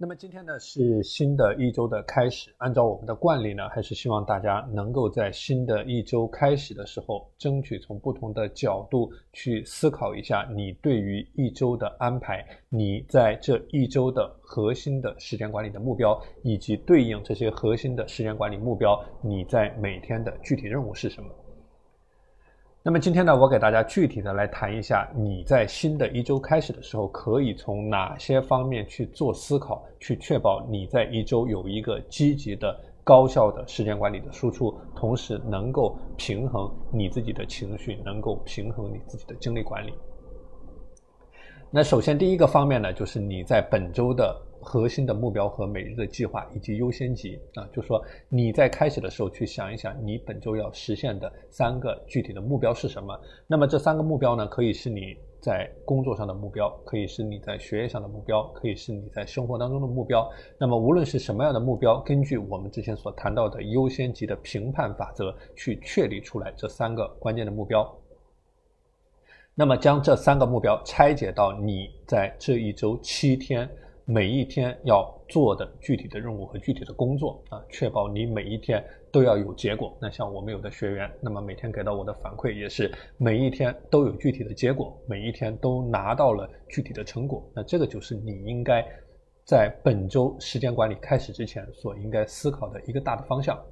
那么今天呢是新的一周的开始，按照我们的惯例呢，还是希望大家能够在新的一周开始的时候，争取从不同的角度去思考一下你对于一周的安排，你在这一周的核心的时间管理的目标，以及对应这些核心的时间管理目标，你在每天的具体任务是什么。那么今天呢，我给大家具体的来谈一下，你在新的一周开始的时候，可以从哪些方面去做思考，去确保你在一周有一个积极的、高效的时间管理的输出，同时能够平衡你自己的情绪，能够平衡你自己的精力管理。那首先第一个方面呢，就是你在本周的。核心的目标和每日的计划以及优先级啊，就说你在开始的时候去想一想，你本周要实现的三个具体的目标是什么？那么这三个目标呢，可以是你在工作上的目标，可以是你在学业上的目标，可以是你在生活当中的目标。那么无论是什么样的目标，根据我们之前所谈到的优先级的评判法则去确立出来这三个关键的目标。那么将这三个目标拆解到你在这一周七天。每一天要做的具体的任务和具体的工作啊，确保你每一天都要有结果。那像我们有的学员，那么每天给到我的反馈也是每一天都有具体的结果，每一天都拿到了具体的成果。那这个就是你应该在本周时间管理开始之前所应该思考的一个大的方向。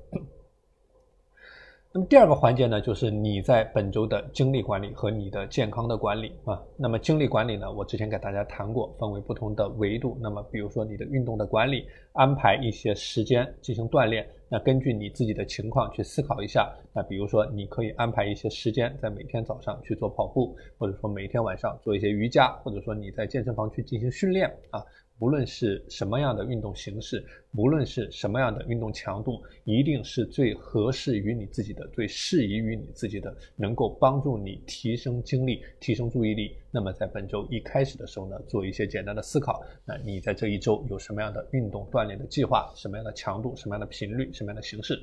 那么第二个环节呢，就是你在本周的精力管理和你的健康的管理啊。那么精力管理呢，我之前给大家谈过，分为不同的维度。那么比如说你的运动的管理，安排一些时间进行锻炼。那根据你自己的情况去思考一下。那比如说你可以安排一些时间在每天早上去做跑步，或者说每天晚上做一些瑜伽，或者说你在健身房去进行训练啊。无论是什么样的运动形式，无论是什么样的运动强度，一定是最合适于你自己的、最适宜于你自己的，能够帮助你提升精力、提升注意力。那么在本周一开始的时候呢，做一些简单的思考。那你在这一周有什么样的运动锻炼的计划？什么样的强度？什么样的频率？什么样的形式？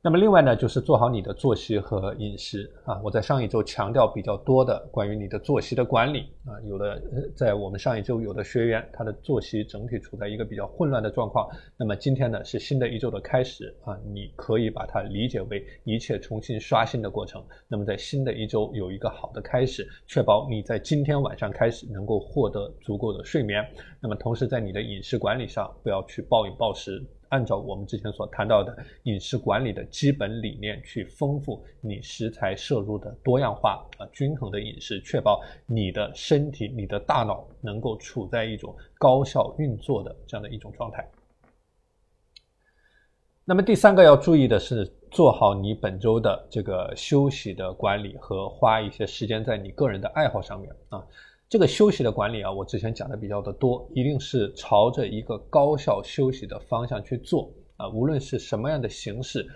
那么另外呢，就是做好你的作息和饮食啊。我在上一周强调比较多的关于你的作息的管理啊，有的在我们上一周有的学员他的作息整体处在一个比较混乱的状况。那么今天呢是新的一周的开始啊，你可以把它理解为一切重新刷新的过程。那么在新的一周有一个好的开始，确保你在今天晚上开始能够获得足够的睡眠。那么同时在你的饮食管理上不要去暴饮暴食。按照我们之前所谈到的饮食管理的基本理念，去丰富你食材摄入的多样化啊，均衡的饮食，确保你的身体、你的大脑能够处在一种高效运作的这样的一种状态。那么第三个要注意的是，做好你本周的这个休息的管理和花一些时间在你个人的爱好上面啊。这个休息的管理啊，我之前讲的比较的多，一定是朝着一个高效休息的方向去做啊。无论是什么样的形式，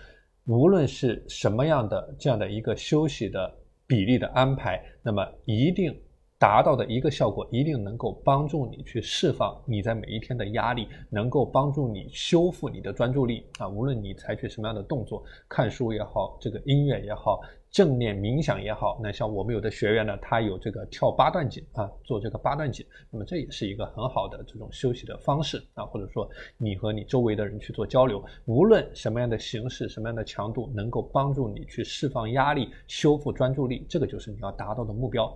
无论是什么样的这样的一个休息的比例的安排，那么一定达到的一个效果，一定能够帮助你去释放你在每一天的压力，能够帮助你修复你的专注力啊。无论你采取什么样的动作，看书也好，这个音乐也好。正念冥想也好，那像我们有的学员呢，他有这个跳八段锦啊，做这个八段锦，那么这也是一个很好的这种休息的方式啊，或者说你和你周围的人去做交流，无论什么样的形式、什么样的强度，能够帮助你去释放压力、修复专注力，这个就是你要达到的目标。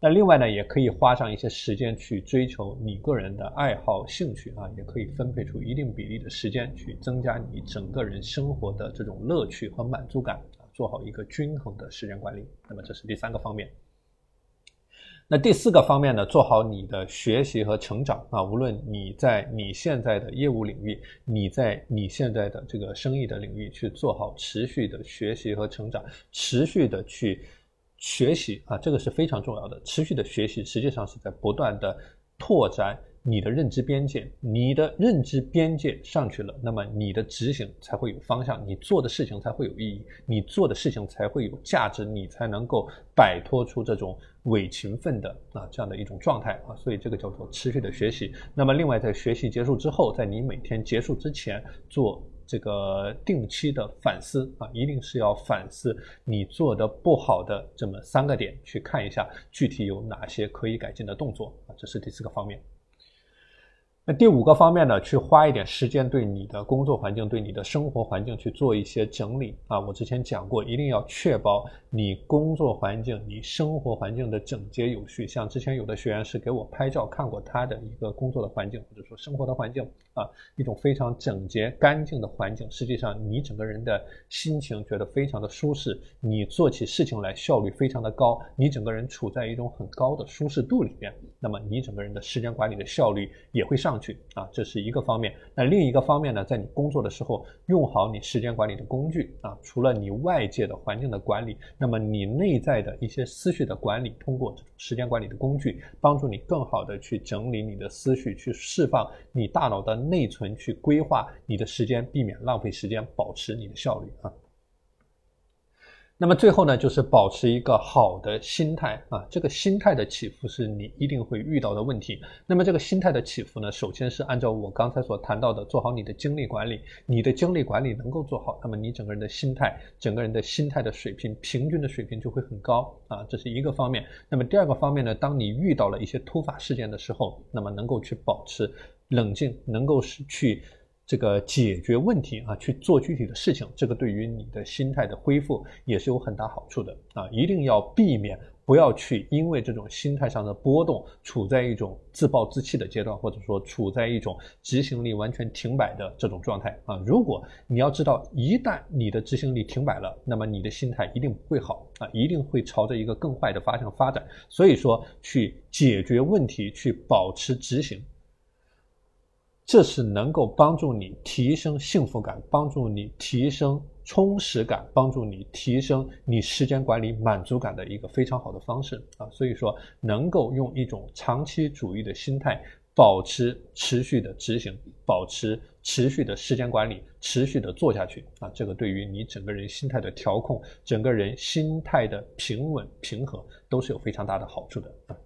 那另外呢，也可以花上一些时间去追求你个人的爱好、兴趣啊，也可以分配出一定比例的时间去增加你整个人生活的这种乐趣和满足感。做好一个均衡的时间管理，那么这是第三个方面。那第四个方面呢？做好你的学习和成长啊，无论你在你现在的业务领域，你在你现在的这个生意的领域，去做好持续的学习和成长，持续的去学习啊，这个是非常重要的。持续的学习实际上是在不断的拓展。你的认知边界，你的认知边界上去了，那么你的执行才会有方向，你做的事情才会有意义，你做的事情才会有价值，你才能够摆脱出这种伪勤奋的啊这样的一种状态啊，所以这个叫做持续的学习。那么另外在学习结束之后，在你每天结束之前做这个定期的反思啊，一定是要反思你做的不好的这么三个点，去看一下具体有哪些可以改进的动作啊，这是第四个方面。那第五个方面呢，去花一点时间对你的工作环境、对你的生活环境去做一些整理啊。我之前讲过，一定要确保你工作环境、你生活环境的整洁有序。像之前有的学员是给我拍照看过他的一个工作的环境，或者说生活的环境啊，一种非常整洁干净的环境。实际上，你整个人的心情觉得非常的舒适，你做起事情来效率非常的高，你整个人处在一种很高的舒适度里边，那么你整个人的时间管理的效率也会上。上去啊，这是一个方面。那另一个方面呢，在你工作的时候，用好你时间管理的工具啊。除了你外界的环境的管理，那么你内在的一些思绪的管理，通过这种时间管理的工具，帮助你更好的去整理你的思绪，去释放你大脑的内存，去规划你的时间，避免浪费时间，保持你的效率啊。那么最后呢，就是保持一个好的心态啊。这个心态的起伏是你一定会遇到的问题。那么这个心态的起伏呢，首先是按照我刚才所谈到的，做好你的精力管理。你的精力管理能够做好，那么你整个人的心态，整个人的心态的水平，平均的水平就会很高啊。这是一个方面。那么第二个方面呢，当你遇到了一些突发事件的时候，那么能够去保持冷静，能够是去。这个解决问题啊，去做具体的事情，这个对于你的心态的恢复也是有很大好处的啊！一定要避免，不要去因为这种心态上的波动，处在一种自暴自弃的阶段，或者说处在一种执行力完全停摆的这种状态啊！如果你要知道，一旦你的执行力停摆了，那么你的心态一定不会好啊，一定会朝着一个更坏的方向发展。所以说，去解决问题，去保持执行。这是能够帮助你提升幸福感，帮助你提升充实感，帮助你提升你时间管理满足感的一个非常好的方式啊！所以说，能够用一种长期主义的心态，保持持续的执行，保持持续的时间管理，持续的做下去啊！这个对于你整个人心态的调控，整个人心态的平稳平和，都是有非常大的好处的啊！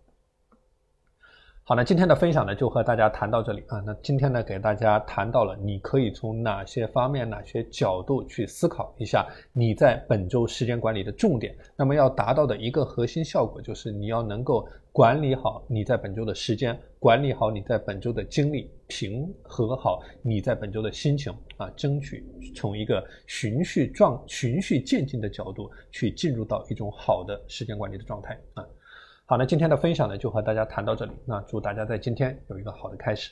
好，那今天的分享呢，就和大家谈到这里啊。那今天呢，给大家谈到了你可以从哪些方面、哪些角度去思考一下你在本周时间管理的重点。那么要达到的一个核心效果，就是你要能够管理好你在本周的时间，管理好你在本周的精力，平和好你在本周的心情啊，争取从一个循序状、循序渐进的角度去进入到一种好的时间管理的状态啊。好，那今天的分享呢，就和大家谈到这里。那祝大家在今天有一个好的开始。